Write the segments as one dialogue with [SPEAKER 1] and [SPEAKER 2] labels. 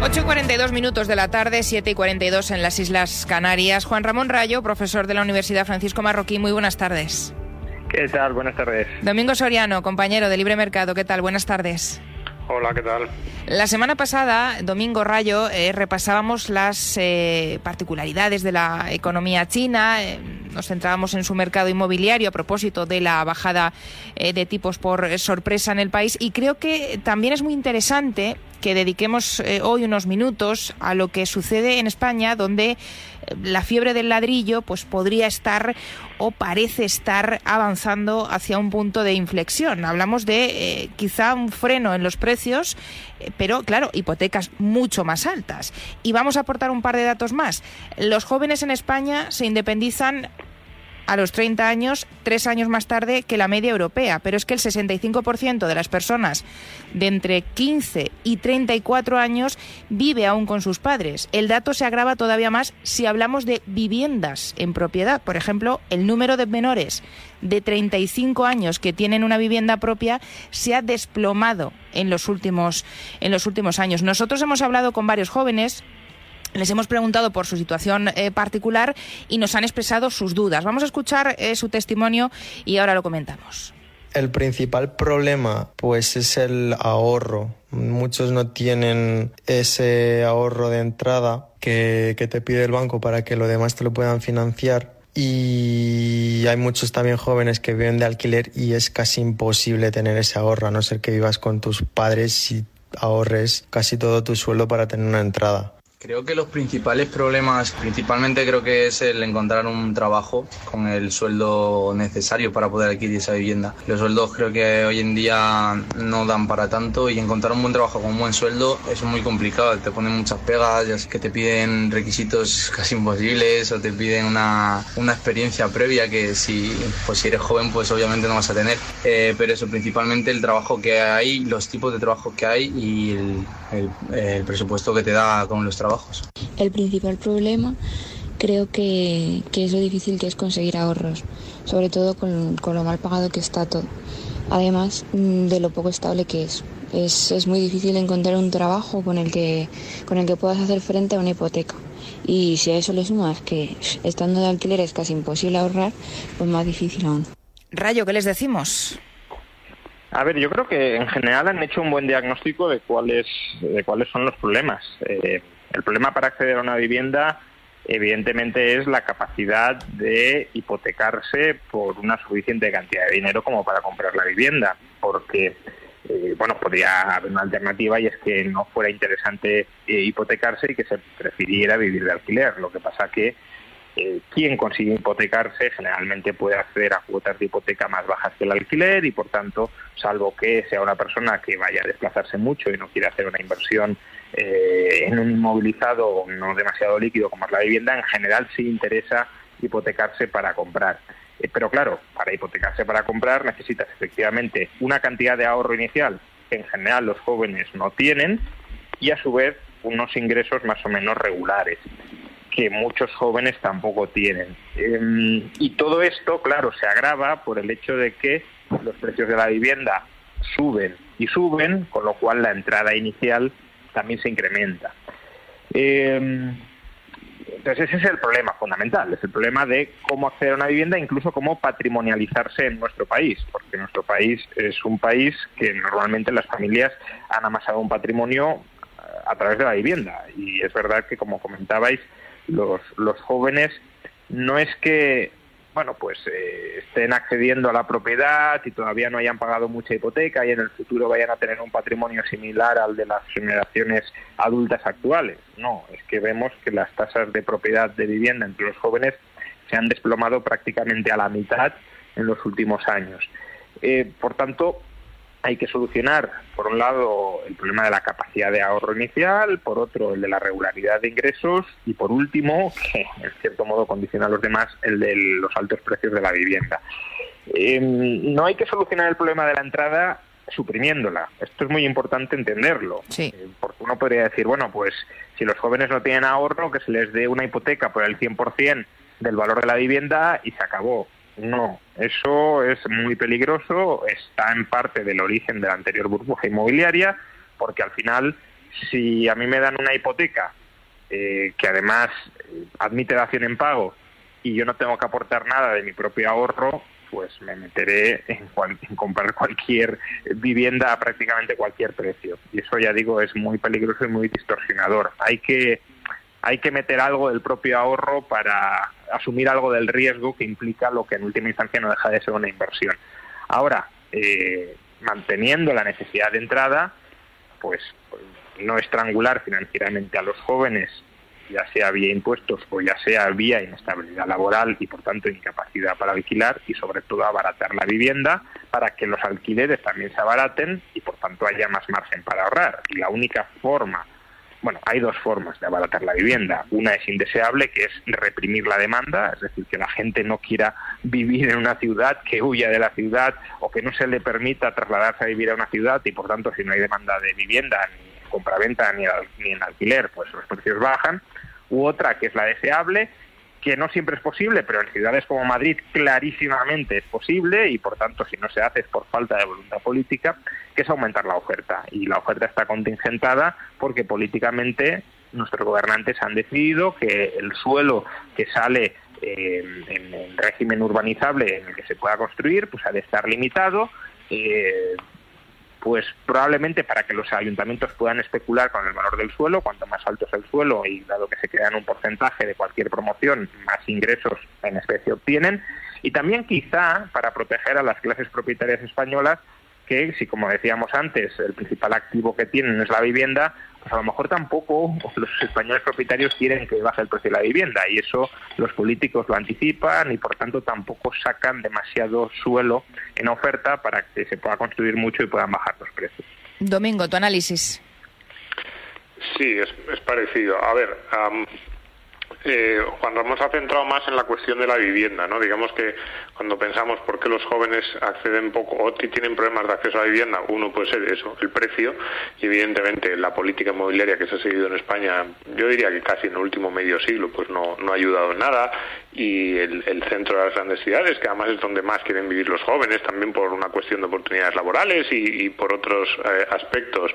[SPEAKER 1] 8 y 42 minutos de la tarde, 7 y 42 en las Islas Canarias. Juan Ramón Rayo, profesor de la Universidad Francisco Marroquí, muy buenas tardes.
[SPEAKER 2] ¿Qué tal? Buenas tardes.
[SPEAKER 1] Domingo Soriano, compañero de Libre Mercado, ¿qué tal? Buenas tardes.
[SPEAKER 2] Hola, ¿qué tal?
[SPEAKER 1] La semana pasada, Domingo Rayo, eh, repasábamos las eh, particularidades de la economía china, eh, nos centrábamos en su mercado inmobiliario a propósito de la bajada de tipos por sorpresa en el país y creo que también es muy interesante que dediquemos hoy unos minutos a lo que sucede en España, donde la fiebre del ladrillo pues podría estar o parece estar avanzando hacia un punto de inflexión. Hablamos de quizá un freno en los precios, pero claro, hipotecas mucho más altas. Y vamos a aportar un par de datos más. Los jóvenes en España se independizan a los 30 años, tres años más tarde que la media europea. Pero es que el 65% de las personas de entre 15 y 34 años vive aún con sus padres. El dato se agrava todavía más si hablamos de viviendas en propiedad. Por ejemplo, el número de menores de 35 años que tienen una vivienda propia se ha desplomado en los últimos, en los últimos años. Nosotros hemos hablado con varios jóvenes les hemos preguntado por su situación eh, particular y nos han expresado sus dudas. Vamos a escuchar eh, su testimonio y ahora lo comentamos.
[SPEAKER 3] El principal problema pues es el ahorro. Muchos no tienen ese ahorro de entrada que, que te pide el banco para que lo demás te lo puedan financiar. Y hay muchos también jóvenes que viven de alquiler y es casi imposible tener ese ahorro, a no ser que vivas con tus padres y ahorres casi todo tu sueldo para tener una entrada.
[SPEAKER 4] Creo que los principales problemas, principalmente creo que es el encontrar un trabajo con el sueldo necesario para poder adquirir esa vivienda. Los sueldos creo que hoy en día no dan para tanto y encontrar un buen trabajo con un buen sueldo es muy complicado. Te ponen muchas pegas, ya que te piden requisitos casi imposibles o te piden una, una experiencia previa que si, pues si eres joven pues obviamente no vas a tener. Eh, pero eso, principalmente el trabajo que hay, los tipos de trabajo que hay y el, el, el presupuesto que te da con los trabajos.
[SPEAKER 5] El principal problema creo que, que, es lo difícil que es conseguir ahorros, sobre todo con, con, lo mal pagado que está todo. Además de lo poco estable que es. es. Es muy difícil encontrar un trabajo con el, que, con el que puedas hacer frente a una hipoteca. Y si a eso le sumas que estando de alquiler es casi imposible ahorrar, pues más difícil aún.
[SPEAKER 1] Rayo, ¿qué les decimos?
[SPEAKER 2] A ver, yo creo que en general han hecho un buen diagnóstico de cuáles, de cuáles son los problemas. Eh, el problema para acceder a una vivienda, evidentemente, es la capacidad de hipotecarse por una suficiente cantidad de dinero como para comprar la vivienda, porque eh, bueno, podría haber una alternativa y es que no fuera interesante eh, hipotecarse y que se prefiriera vivir de alquiler. Lo que pasa que eh, quien consigue hipotecarse generalmente puede acceder a cuotas de hipoteca más bajas que el alquiler y por tanto, salvo que sea una persona que vaya a desplazarse mucho y no quiera hacer una inversión eh, en un inmovilizado no demasiado líquido como es la vivienda, en general sí interesa hipotecarse para comprar. Eh, pero claro, para hipotecarse para comprar necesitas efectivamente una cantidad de ahorro inicial que en general los jóvenes no tienen y a su vez unos ingresos más o menos regulares que muchos jóvenes tampoco tienen. Eh, y todo esto, claro, se agrava por el hecho de que los precios de la vivienda suben y suben, con lo cual la entrada inicial también se incrementa. Eh, entonces ese es el problema fundamental, es el problema de cómo acceder a una vivienda, incluso cómo patrimonializarse en nuestro país, porque nuestro país es un país que normalmente las familias han amasado un patrimonio a través de la vivienda. Y es verdad que, como comentabais, los, los jóvenes no es que bueno, pues eh, estén accediendo a la propiedad y todavía no hayan pagado mucha hipoteca y en el futuro vayan a tener un patrimonio similar al de las generaciones adultas actuales. No, es que vemos que las tasas de propiedad de vivienda entre los jóvenes se han desplomado prácticamente a la mitad en los últimos años. Eh, por tanto, hay que solucionar, por un lado, el problema de la capacidad de ahorro inicial, por otro, el de la regularidad de ingresos y, por último, que en cierto modo condiciona a los demás, el de los altos precios de la vivienda. Em, no hay que solucionar el problema de la entrada suprimiéndola. Esto es muy importante entenderlo.
[SPEAKER 1] Sí.
[SPEAKER 2] Eh, porque uno podría decir, bueno, pues si los jóvenes no tienen ahorro, que se les dé una hipoteca por el 100% del valor de la vivienda y se acabó. No, eso es muy peligroso, está en parte del origen de la anterior burbuja inmobiliaria, porque al final, si a mí me dan una hipoteca eh, que además eh, admite dación en pago y yo no tengo que aportar nada de mi propio ahorro, pues me meteré en, en, comprar cualquier vivienda a prácticamente cualquier precio. Y eso ya digo es muy peligroso y muy distorsionador. Hay que hay que meter algo del propio ahorro para asumir algo del riesgo que implica lo que en última instancia no deja de ser una inversión. Ahora, eh, manteniendo la necesidad de entrada, pues no estrangular financieramente a los jóvenes, ya sea vía impuestos o ya sea vía inestabilidad laboral y por tanto incapacidad para alquilar y sobre todo abaratar la vivienda para que los alquileres también se abaraten y por tanto haya más margen para ahorrar. Y la única forma bueno, hay dos formas de abaratar la vivienda. Una es indeseable, que es reprimir la demanda, es decir, que la gente no quiera vivir en una ciudad, que huya de la ciudad o que no se le permita trasladarse a vivir a una ciudad y, por tanto, si no hay demanda de vivienda, ni en compraventa ni, ni en alquiler, pues los precios bajan. U otra, que es la deseable, que no siempre es posible, pero en ciudades como Madrid clarísimamente es posible y por tanto si no se hace es por falta de voluntad política, que es aumentar la oferta. Y la oferta está contingentada porque políticamente nuestros gobernantes han decidido que el suelo que sale eh, en el régimen urbanizable en el que se pueda construir, pues ha de estar limitado. Eh, pues probablemente para que los ayuntamientos puedan especular con el valor del suelo, cuanto más alto es el suelo y dado que se quedan un porcentaje de cualquier promoción, más ingresos en especie obtienen, y también quizá para proteger a las clases propietarias españolas que, si como decíamos antes, el principal activo que tienen es la vivienda, pues a lo mejor tampoco los españoles propietarios quieren que baje el precio de la vivienda y eso los políticos lo anticipan y por tanto tampoco sacan demasiado suelo en oferta para que se pueda construir mucho y puedan bajar los precios.
[SPEAKER 1] Domingo, tu análisis.
[SPEAKER 6] Sí, es, es parecido. A ver, um, eh, Juan Ramón se ha centrado más en la cuestión de la vivienda, ¿no? Digamos que cuando pensamos por qué los jóvenes acceden poco o tienen problemas de acceso a la vivienda, uno puede ser eso, el precio, y evidentemente la política inmobiliaria que se ha seguido en España, yo diría que casi en el último medio siglo, pues no, no ha ayudado en nada, y el, el centro de las grandes ciudades, que además es donde más quieren vivir los jóvenes, también por una cuestión de oportunidades laborales y, por otros eh, aspectos,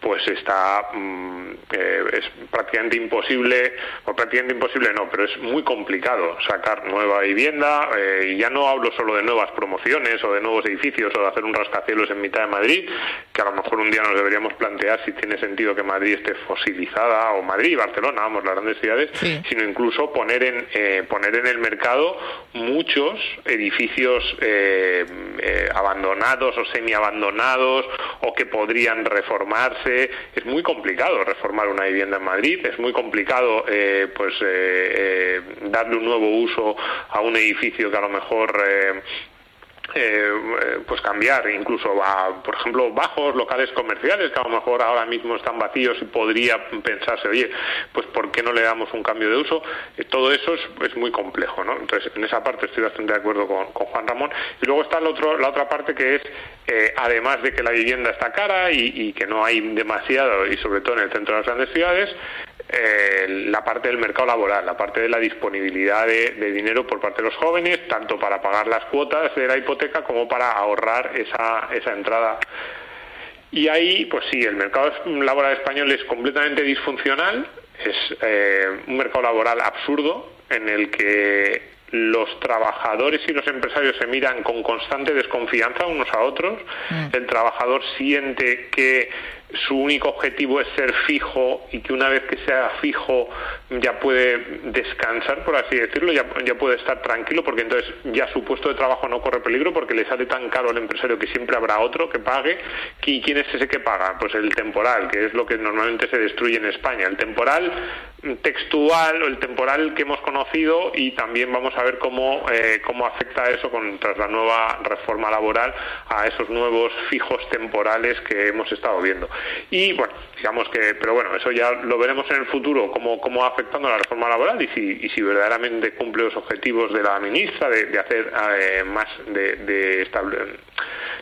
[SPEAKER 6] pues está, mm, eh, es prácticamente imposible, o prácticamente imposible no, pero es muy complicado sacar nueva vivienda, eh, y ya no hablo solo de nuevas promociones o de nuevos edificios o de hacer un rascacielos en mitad de Madrid, que a lo mejor un día nos deberíamos plantear si tiene sentido que Madrid esté fosilizada, o Madrid, Barcelona, vamos, las grandes ciudades,
[SPEAKER 1] Sí.
[SPEAKER 6] sino incluso poner en, eh, poner en el mercado muchos edificios eh, eh, abandonados o semi-abandonados o que podrían reformarse. Es muy complicado reformar una vivienda en Madrid, es muy complicado eh, pues eh, darle un nuevo uso a un edificio que a lo mejor eh, eh, pues cambiar incluso a, por ejemplo, bajos locales comerciales que a lo mejor ahora mismo están vacíos y podría pensarse, oye, pues ¿por qué no le damos un cambio de uso? Todo eso es, muy complejo, ¿no? Entonces, en esa parte estoy bastante de acuerdo con, Juan Ramón. Y luego está el otro, la otra parte que es, además de que la vivienda está cara y que no hay demasiado, y sobre todo en el centro de las grandes ciudades, eh, la parte del mercado laboral, la parte de la disponibilidad de, de, dinero por parte de los jóvenes, tanto para pagar las cuotas de la hipoteca como para ahorrar esa, esa entrada. Y ahí, pues sí, el mercado laboral español es completamente disfuncional, es eh, un mercado laboral absurdo en el que los trabajadores y los empresarios se miran con constante desconfianza unos a otros. Mm. El trabajador siente que su único objetivo es ser fijo y que una vez que sea fijo ya puede descansar, por así decirlo, ya, puede estar tranquilo porque entonces ya su puesto de trabajo no corre peligro porque le sale tan caro al empresario que siempre habrá otro que pague. ¿Y quién es ese que paga? Pues el temporal, que es lo que normalmente se destruye en España. El temporal textual o el temporal que hemos conocido y también vamos a ver cómo, eh, cómo afecta eso con, tras la nueva reforma laboral a esos nuevos fijos temporales que hemos estado viendo. Y bueno, digamos que, pero bueno, eso ya lo veremos en el futuro, cómo, cómo va afectando la reforma laboral y si, y si verdaderamente cumple los objetivos de la ministra de, hacer eh, más, de, de,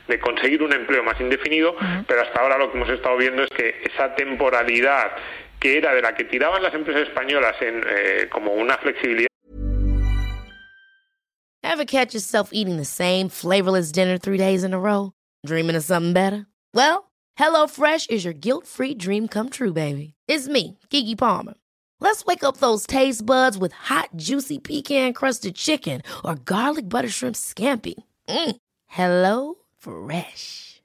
[SPEAKER 6] de conseguir un empleo más indefinido, pero hasta ahora lo que hemos estado viendo es que esa temporalidad que era de la que tiraban las empresas españolas en eh, como una flexibilidad.
[SPEAKER 7] Ever catch yourself eating the same flavorless dinner three days in a row? Dreaming of something better? Well, HelloFresh is your guilt-free dream come true, baby. It's me, Kiki Palmer. Let's wake up those taste buds with hot, juicy pecan-crusted chicken or garlic butter shrimp scampi. Mm. Hello Fresh.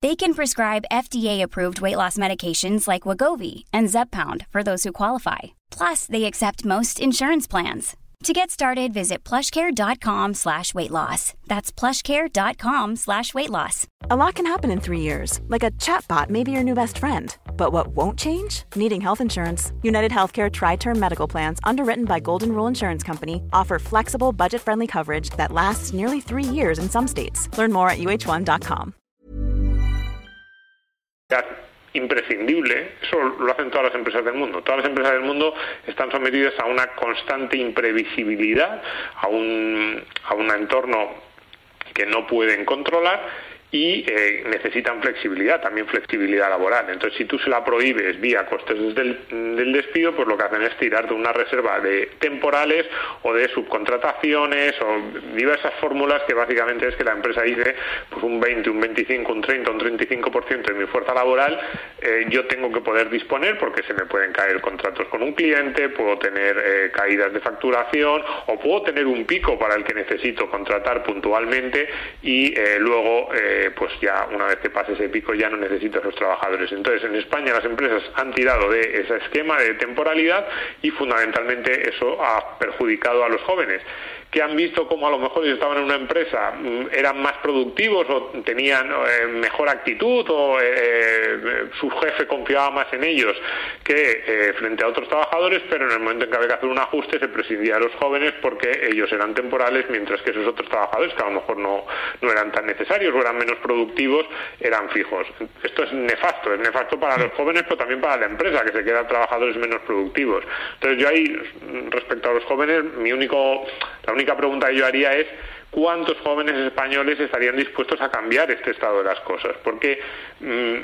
[SPEAKER 8] They can prescribe FDA-approved weight loss medications like Wagovi and Zepbound for those who qualify. Plus, they accept most insurance plans. To get started, visit plushcare.com slash weight loss. That's plushcare.com slash weight loss.
[SPEAKER 9] A lot can happen in three years, like a chatbot may be your new best friend. But what won't change? Needing health insurance. United Healthcare Tri-Term Medical Plans, underwritten by Golden Rule Insurance Company, offer flexible, budget-friendly coverage that lasts nearly three years in some states. Learn more at uh1.com.
[SPEAKER 6] imprescindible, eso lo hacen todas las empresas del mundo. Todas las empresas del mundo están sometidas a una constante imprevisibilidad, a un, a un entorno que no pueden controlar y eh, necesitan flexibilidad, también flexibilidad laboral. Entonces, si tú se la prohíbes vía costes del, del, despido, pues lo que hacen es tirar de una reserva de temporales o de subcontrataciones o diversas fórmulas que básicamente es que la empresa dice, pues un 20, un 25, un 30, un 35% de mi fuerza laboral eh, yo tengo que poder disponer porque se me pueden caer contratos con un cliente, puedo tener eh, caídas de facturación o puedo tener un pico para el que necesito contratar puntualmente y luego pues ya una vez que pase ese pico ya no necesito a esos trabajadores. Entonces en España las empresas han tirado de ese esquema de temporalidad y fundamentalmente eso ha perjudicado a los jóvenes que han visto como a lo mejor si estaban en una empresa mm, eran más productivos o tenían eh, mejor actitud o eh, su jefe confiaba más en ellos que eh, frente a otros trabajadores, pero en el momento en que había que hacer un ajuste se prescindía de los jóvenes porque ellos eran temporales, mientras que esos otros trabajadores, que a lo mejor no, no eran tan necesarios o eran menos productivos, eran fijos. Esto es nefasto, es nefasto para los jóvenes, pero también para la empresa, que se quedan trabajadores menos productivos. Entonces yo ahí, respecto a los jóvenes, mi único, única pregunta que yo haría es cuántos jóvenes españoles estarían dispuestos a cambiar este estado de las cosas. Porque mm,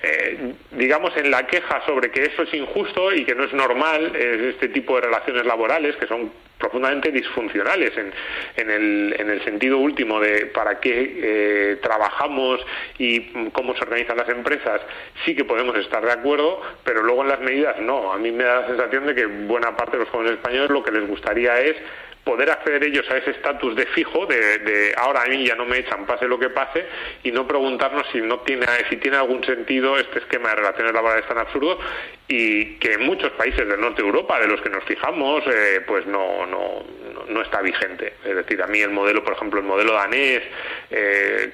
[SPEAKER 6] eh, digamos, en la queja sobre que eso es injusto y que no es normal este tipo de relaciones laborales que son profundamente disfuncionales en, en, el, en el sentido último de para qué eh, trabajamos y cómo se organizan las empresas, sí que podemos estar de acuerdo, pero luego en las medidas no. A mí me da la sensación de que buena parte de los jóvenes españoles lo que les gustaría es poder acceder ellos a ese estatus de fijo, de, ahora a mí ya no me echan, pase lo que pase, y no preguntarnos si no tiene, si tiene algún sentido este esquema de relaciones laborales tan absurdo y que en muchos países del norte de Europa, de los que nos fijamos, eh, pues no, no, no, está vigente. Es decir, a mí el modelo, por ejemplo, el modelo danés, eh,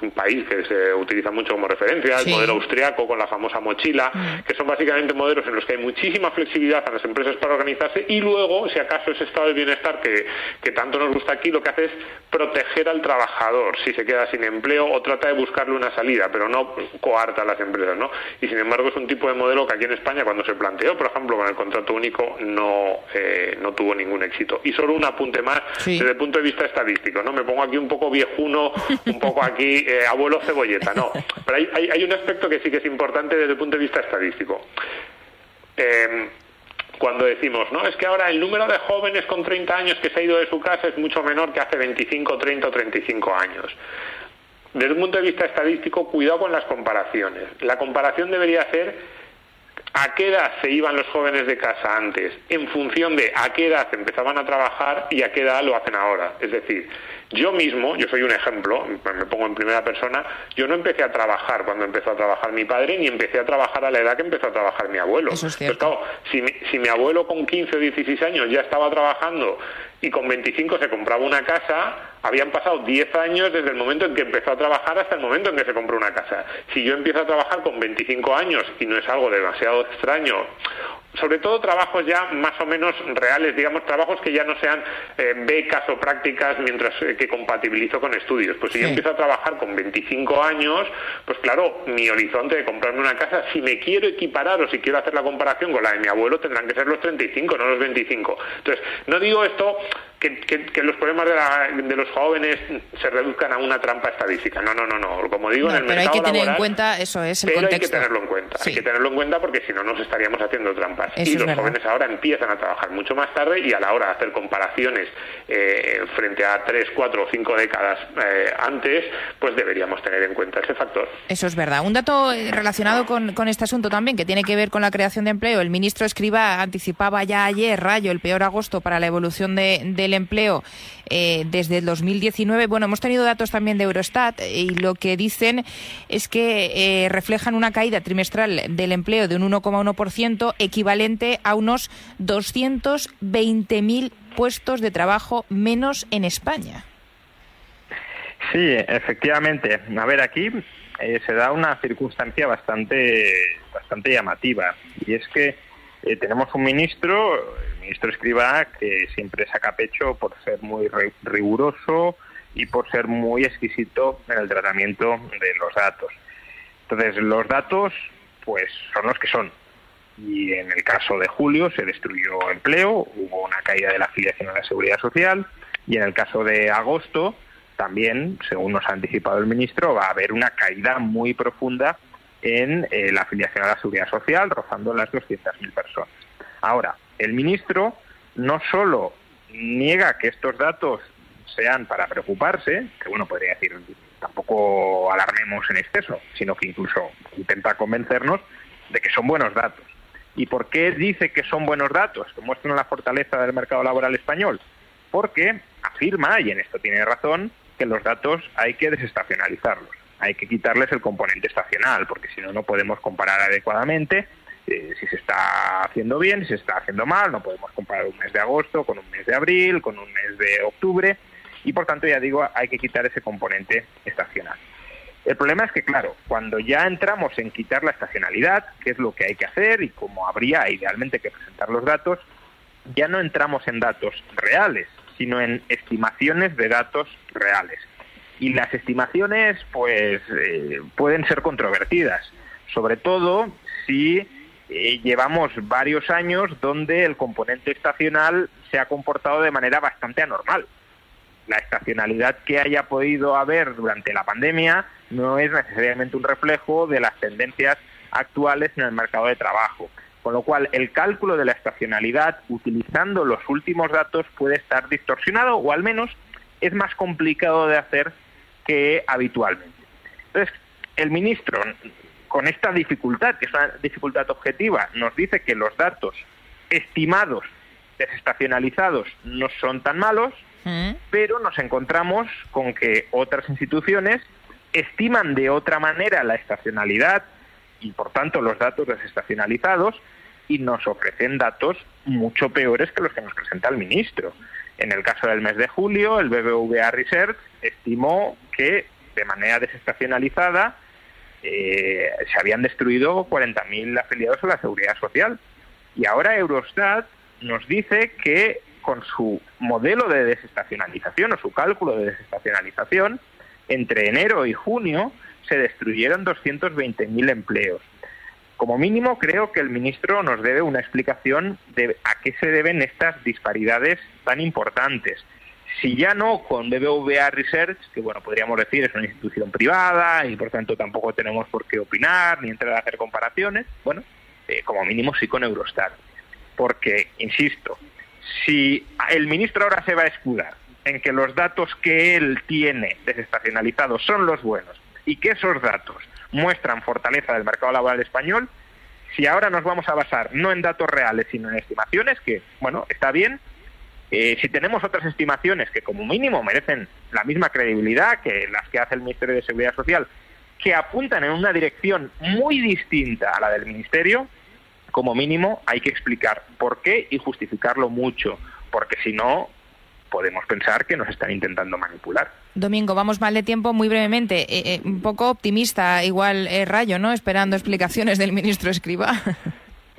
[SPEAKER 6] un país que se utiliza mucho como referencia, el modelo austriaco con la famosa mochila, mm. que son básicamente modelos en los que hay muchísima flexibilidad a las empresas para organizarse y luego, si acaso ese estado de bienestar que, que tanto nos gusta aquí, lo que hace es proteger al trabajador si se queda sin empleo o trata de buscarle una salida, pero no coarta a las empresas, ¿no? Y sin embargo es un tipo de modelo que aquí en España cuando se planteó, por ejemplo, con el contrato único no, eh, no tuvo ningún éxito. Y solo un apunte más desde el punto de vista estadístico, ¿no? Me pongo aquí un poco viejuno, un poco aquí eh, abuelo cebolleta, no. Pero hay, hay, un aspecto que sí que es importante desde el punto de vista estadístico. Eh, cuando decimos, no, es que ahora el número de jóvenes con 30 años que se ha ido de su casa es mucho menor que hace 25, 30 o 35 años. Desde un punto de vista estadístico, cuidado con las comparaciones. La comparación debería ser a qué edad se iban los jóvenes de casa antes, en función de a qué edad empezaban a trabajar y a qué edad lo hacen ahora. Es decir, yo mismo, yo soy un ejemplo, me pongo en primera persona, yo no empecé a trabajar cuando empezó a trabajar mi padre, ni empecé a trabajar a la edad que empezó a trabajar mi abuelo.
[SPEAKER 1] Eso es
[SPEAKER 6] claro, si mi, si mi abuelo con 15 o 16 años ya estaba trabajando y con 25 se compraba una casa, habían pasado 10 años desde el momento en que empezó a trabajar hasta el momento en que se compró una casa. Si yo empiezo a trabajar con 25 años y no es algo demasiado extraño, sobre todo trabajos ya más o menos reales, digamos, trabajos que ya no sean eh, becas o prácticas mientras eh, que compatibilizo con estudios. Pues si yo empiezo a trabajar con 25 años, pues claro, mi horizonte de comprarme una casa, si me quiero equiparar o si quiero hacer la comparación con la de mi abuelo, tendrán que ser los 35, no los 25. Entonces, no digo esto que, los problemas de, los jóvenes se reduzcan a una trampa estadística. No, no, no, no. Como digo, en el
[SPEAKER 1] pero
[SPEAKER 6] mercado
[SPEAKER 1] hay que tener
[SPEAKER 6] laboral,
[SPEAKER 1] en cuenta, eso es el
[SPEAKER 6] pero
[SPEAKER 1] contexto.
[SPEAKER 6] hay que tenerlo en cuenta. Hay que tenerlo en cuenta porque si no nos estaríamos haciendo trampas.
[SPEAKER 1] Eso
[SPEAKER 6] y los
[SPEAKER 1] verdad.
[SPEAKER 6] jóvenes ahora empiezan a trabajar mucho más tarde y a la hora de hacer comparaciones eh, frente a tres, cuatro o cinco décadas eh, antes, pues deberíamos tener en cuenta ese factor.
[SPEAKER 1] Eso es verdad. Un dato eh, relacionado con, con este asunto también, que tiene que ver con la creación de empleo. El ministro Escriba anticipaba ya ayer, Rayo, el peor agosto para la evolución de- del empleo eh, desde el 2019. Bueno, hemos tenido datos también de Eurostat eh, y lo que dicen es que eh, reflejan una caída trimestral del empleo de un 1,1%, equivalente a unos 220.000 puestos de trabajo menos en España.
[SPEAKER 2] Sí, efectivamente. A ver, aquí eh, se da una circunstancia bastante, bastante llamativa y es que tenemos un ministro, el ministro Escribá, que siempre saca pecho por ser muy ri- riguroso y por ser muy exquisito en el tratamiento de los datos. Entonces, los datos, pues, son los que son. Y en el caso de julio se destruyó empleo, hubo una caída de la afiliación a la seguridad social, y en el caso de agosto también, según nos ha anticipado el ministro, va a haber una caída muy profunda en eh, la afiliación a la seguridad social, rozando las 200.000 personas. Ahora, el ministro no solo niega que estos datos sean para preocuparse, que bueno, podría decir, tampoco alarmemos en exceso, sino que incluso intenta convencernos de que son buenos datos. ¿Y por qué dice que son buenos datos? Que muestran la fortaleza del mercado laboral español. Porque afirma, y en esto tiene razón, que los datos hay que desestacionalizarlos. Hay que quitarles el componente estacional, porque si no, no podemos comparar adecuadamente si se está haciendo bien, si se está haciendo mal. No podemos comparar un mes de agosto con un mes de abril, con un mes de octubre. Y por tanto, ya digo, hay que quitar ese componente estacional. El problema es que, claro, cuando ya entramos en quitar la estacionalidad, que es lo que hay que hacer y como habría idealmente que presentar los datos, ya no entramos en datos reales, sino en estimaciones de datos reales. Y las estimaciones, pues, eh, pueden ser controvertidas, sobre todo si eh, llevamos varios años donde el componente estacional se ha comportado de manera bastante anormal. La estacionalidad que haya podido haber durante la pandemia no es necesariamente un reflejo de las tendencias actuales en el mercado de trabajo. Con lo cual, el cálculo de la estacionalidad utilizando los últimos datos puede estar distorsionado o al menos es más complicado de hacer que habitualmente. Entonces, el ministro, con esta dificultad, que es una dificultad objetiva, nos dice que los datos estimados desestacionalizados no son tan malos, pero nos encontramos con que otras instituciones estiman de otra manera la estacionalidad y por tanto los datos desestacionalizados y nos ofrecen datos mucho peores que los que nos presenta el ministro. En el caso del mes de julio, el BBVA Research estimó que de manera desestacionalizada eh, se habían destruido 40.000 afiliados a la seguridad social. Y ahora Eurostat nos dice que con su modelo de desestacionalización o su cálculo de desestacionalización, entre enero y junio se destruyeron 220.000 empleos. Como mínimo, creo que el ministro nos debe una explicación de a qué se deben estas disparidades tan importantes. Si ya no con BBVA Research, que bueno, podríamos decir es una institución privada y por tanto tampoco tenemos por qué opinar ni entrar a hacer comparaciones, bueno, eh, como mínimo sí con Eurostat. porque, insisto, si el ministro ahora se va a escudar en que los datos que él tiene desestacionalizados son los buenos y que esos datos muestran fortaleza del mercado laboral español, si ahora nos vamos a basar no en datos reales, sino en estimaciones, que, bueno, está bien, eh, si tenemos otras estimaciones que como mínimo merecen la misma credibilidad que las que hace el Ministerio de Seguridad Social, que apuntan en una dirección muy distinta a la del Ministerio, como mínimo hay que explicar por qué y justificarlo mucho, porque si no podemos pensar que nos están intentando manipular.
[SPEAKER 1] Domingo, vamos mal de tiempo muy brevemente. Eh, eh, un poco optimista, igual Rayo, ¿no? Esperando explicaciones del ministro Escriba.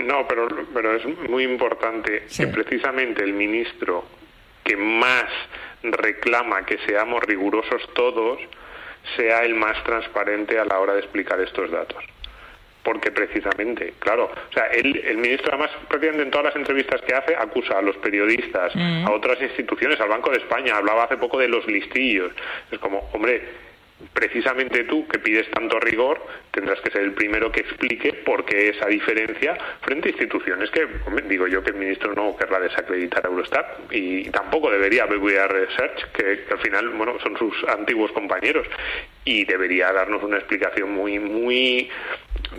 [SPEAKER 6] No, pero, pero es muy importante que precisamente el ministro que más reclama que seamos rigurosos todos sea el más transparente a la hora de explicar estos datos. Porque precisamente, claro, o sea, el, ministro además prácticamente en todas las entrevistas que hace acusa a los periodistas, mm. a otras instituciones, al Banco de España, hablaba hace poco de los listillos. Es como, hombre, precisamente tú, que pides tanto rigor, tendrás que ser el primero que explique por qué esa diferencia frente a instituciones que, digo yo que el ministro no querrá desacreditar a Eurostat y tampoco debería BBVA Research, que, que, al final, bueno, son sus antiguos compañeros. Y debería darnos una explicación muy, muy,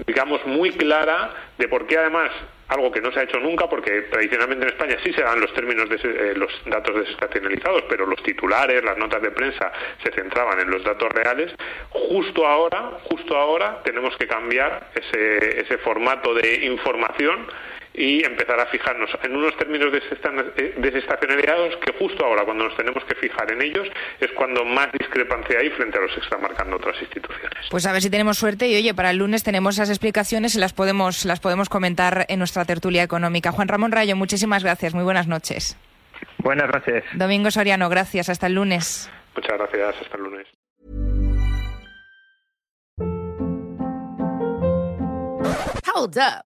[SPEAKER 6] digamos, muy clara de por qué además algo que no se ha hecho nunca porque tradicionalmente en España sí se dan los términos de eh, los datos desestacionalizados, pero los titulares, las notas de prensa se centraban en los datos reales. Justo ahora, justo ahora tenemos que cambiar ese, ese formato de información y empezar a fijarnos en unos términos eh, desestacionalizados que justo ahora, cuando nos tenemos que fijar en ellos, es cuando más discrepancia hay frente a los que están marcando otras instituciones.
[SPEAKER 1] Pues a ver si tenemos suerte y oye, para el lunes tenemos esas explicaciones y las podemos, las podemos comentar en nuestra tertulia económica. Juan Ramón Rayo, muchísimas gracias. Muy buenas noches.
[SPEAKER 2] Buenas noches.
[SPEAKER 1] Domingo Soriano, gracias. Hasta el lunes.
[SPEAKER 6] Muchas gracias. Hasta el lunes.
[SPEAKER 7] Hold up.